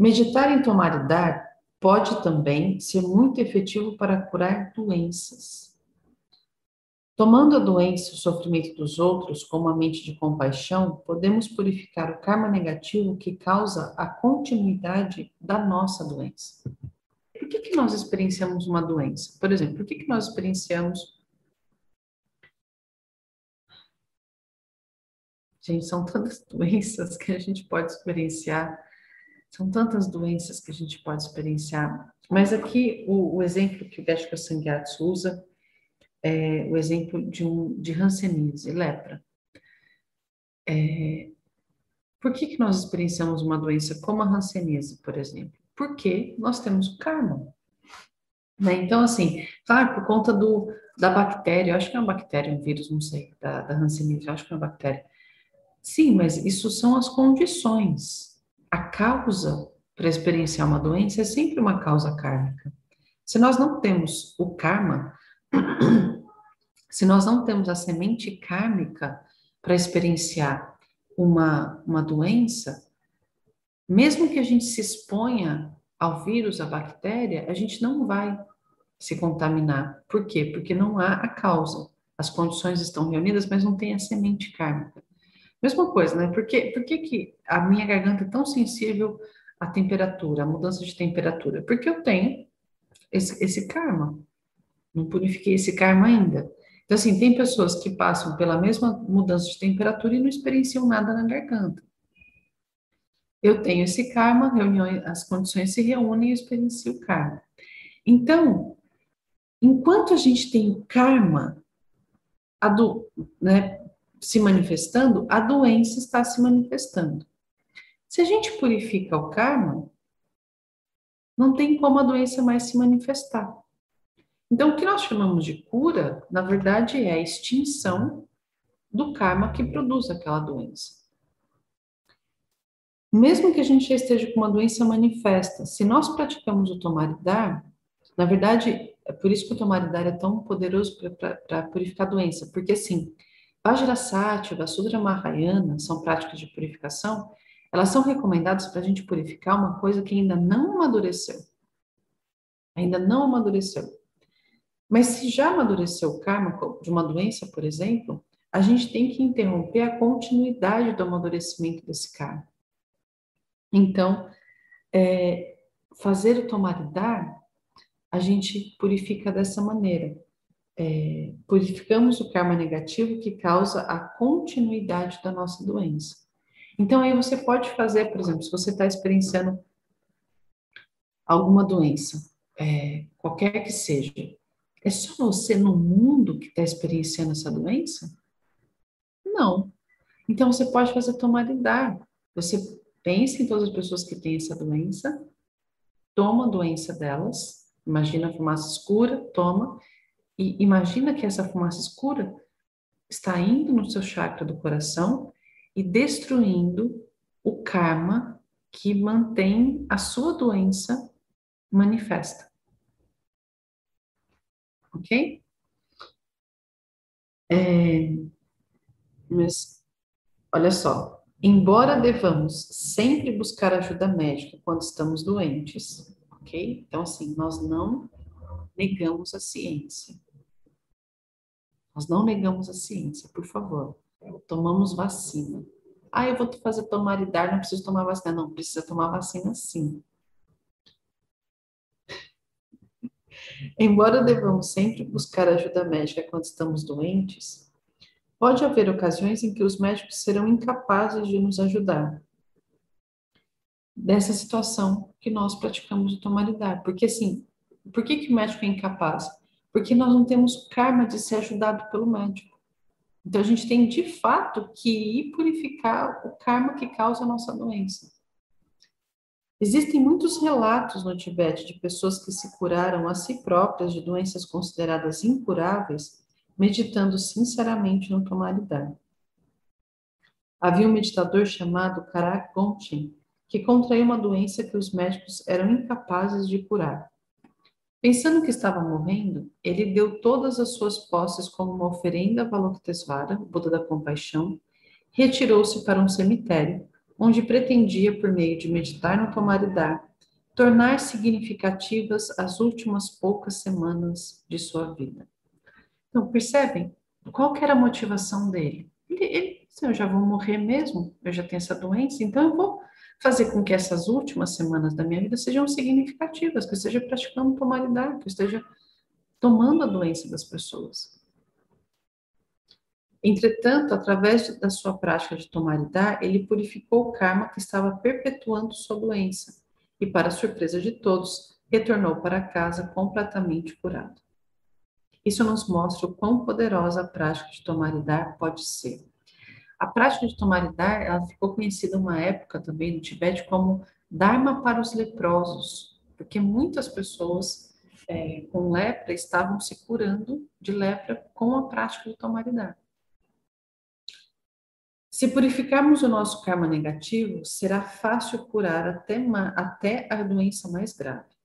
Meditar em tomar e dar pode também ser muito efetivo para curar doenças. Tomando a doença e o sofrimento dos outros como a mente de compaixão, podemos purificar o karma negativo que causa a continuidade da nossa doença. Por que, que nós experienciamos uma doença? Por exemplo, por que, que nós experienciamos. Gente, são tantas doenças que a gente pode experienciar são tantas doenças que a gente pode experienciar. Mas aqui o, o exemplo que o Geshka Sangyatsu usa é o exemplo de, um, de Hanseníase, lepra. É, por que, que nós experienciamos uma doença como a Hanseníase, por exemplo? Porque nós temos karma. Né? Então, assim, claro, por conta do, da bactéria, eu acho que é uma bactéria, um vírus, não sei, da, da Hanseníase, eu acho que é uma bactéria. Sim, mas isso são as condições a causa para experienciar uma doença é sempre uma causa kármica. Se nós não temos o karma, se nós não temos a semente kármica para experienciar uma, uma doença, mesmo que a gente se exponha ao vírus, à bactéria, a gente não vai se contaminar. Por quê? Porque não há a causa. As condições estão reunidas, mas não tem a semente kármica. Mesma coisa, né? Por que, por que, que a minha garganta é tão sensível à temperatura, à mudança de temperatura? Porque eu tenho esse, esse karma. Não purifiquei esse karma ainda. Então, assim, tem pessoas que passam pela mesma mudança de temperatura e não experienciam nada na garganta. Eu tenho esse karma, reuniões, as condições se reúnem e experiencio o karma. Então, enquanto a gente tem o karma, do, né, se manifestando, a doença está se manifestando. Se a gente purifica o karma, não tem como a doença mais se manifestar. Então, o que nós chamamos de cura, na verdade, é a extinção do karma que produz aquela doença. Mesmo que a gente já esteja com uma doença manifesta, se nós praticamos o tomar e dar, na verdade, é por isso que o tomar e dar é tão poderoso para purificar a doença, porque assim, Vajrasattva, Sudra Mahayana são práticas de purificação, elas são recomendadas para a gente purificar uma coisa que ainda não amadureceu. Ainda não amadureceu. Mas se já amadureceu o karma de uma doença, por exemplo, a gente tem que interromper a continuidade do amadurecimento desse karma. Então, é, fazer o tomar e dar, a gente purifica dessa maneira é, purificamos o karma negativo que causa a continuidade da nossa doença. Então, aí você pode fazer, por exemplo, se você está experienciando alguma doença, é, qualquer que seja, é só você no mundo que está experienciando essa doença? Não. Então, você pode fazer tomar e dar. Você pensa em todas as pessoas que têm essa doença, toma a doença delas, imagina a fumaça escura, toma, e imagina que essa fumaça escura está indo no seu chakra do coração e destruindo o karma que mantém a sua doença manifesta. Ok? É, mas, olha só, embora devamos sempre buscar ajuda médica quando estamos doentes, ok? Então, assim, nós não negamos a ciência. Nós não negamos a ciência, por favor. Tomamos vacina. Ah, eu vou fazer tomar e dar, não preciso tomar vacina. Não, precisa tomar vacina sim. Embora devamos sempre buscar ajuda médica quando estamos doentes, pode haver ocasiões em que os médicos serão incapazes de nos ajudar. Dessa situação que nós praticamos o tomar e dar. Porque assim, por que, que o médico é incapaz? Porque nós não temos karma de ser ajudado pelo médico. Então a gente tem de fato que purificar o karma que causa a nossa doença. Existem muitos relatos no Tibete de pessoas que se curaram a si próprias de doenças consideradas incuráveis, meditando sinceramente no tomar. Havia um meditador chamado Karak Gonchin, que contraiu uma doença que os médicos eram incapazes de curar. Pensando que estava morrendo, ele deu todas as suas posses como uma oferenda a Valokitesvara, Buda da compaixão, retirou-se para um cemitério, onde pretendia, por meio de meditar no tomar tornar significativas as últimas poucas semanas de sua vida. Então, percebem qual era a motivação dele? Ele, ele assim, eu já vou morrer mesmo, eu já tenho essa doença, então eu vou fazer com que essas últimas semanas da minha vida sejam significativas, que eu esteja praticando tomar que eu esteja tomando a doença das pessoas. Entretanto, através da sua prática de tomar ele purificou o karma que estava perpetuando sua doença e, para surpresa de todos, retornou para casa completamente curado. Isso nos mostra o quão poderosa a prática de tomar pode ser. A prática de tomar e dar, ela ficou conhecida uma época também no Tibete como Dharma para os leprosos, porque muitas pessoas é, com lepra estavam se curando de lepra com a prática de tomar e dar. Se purificarmos o nosso karma negativo, será fácil curar até, uma, até a doença mais grave.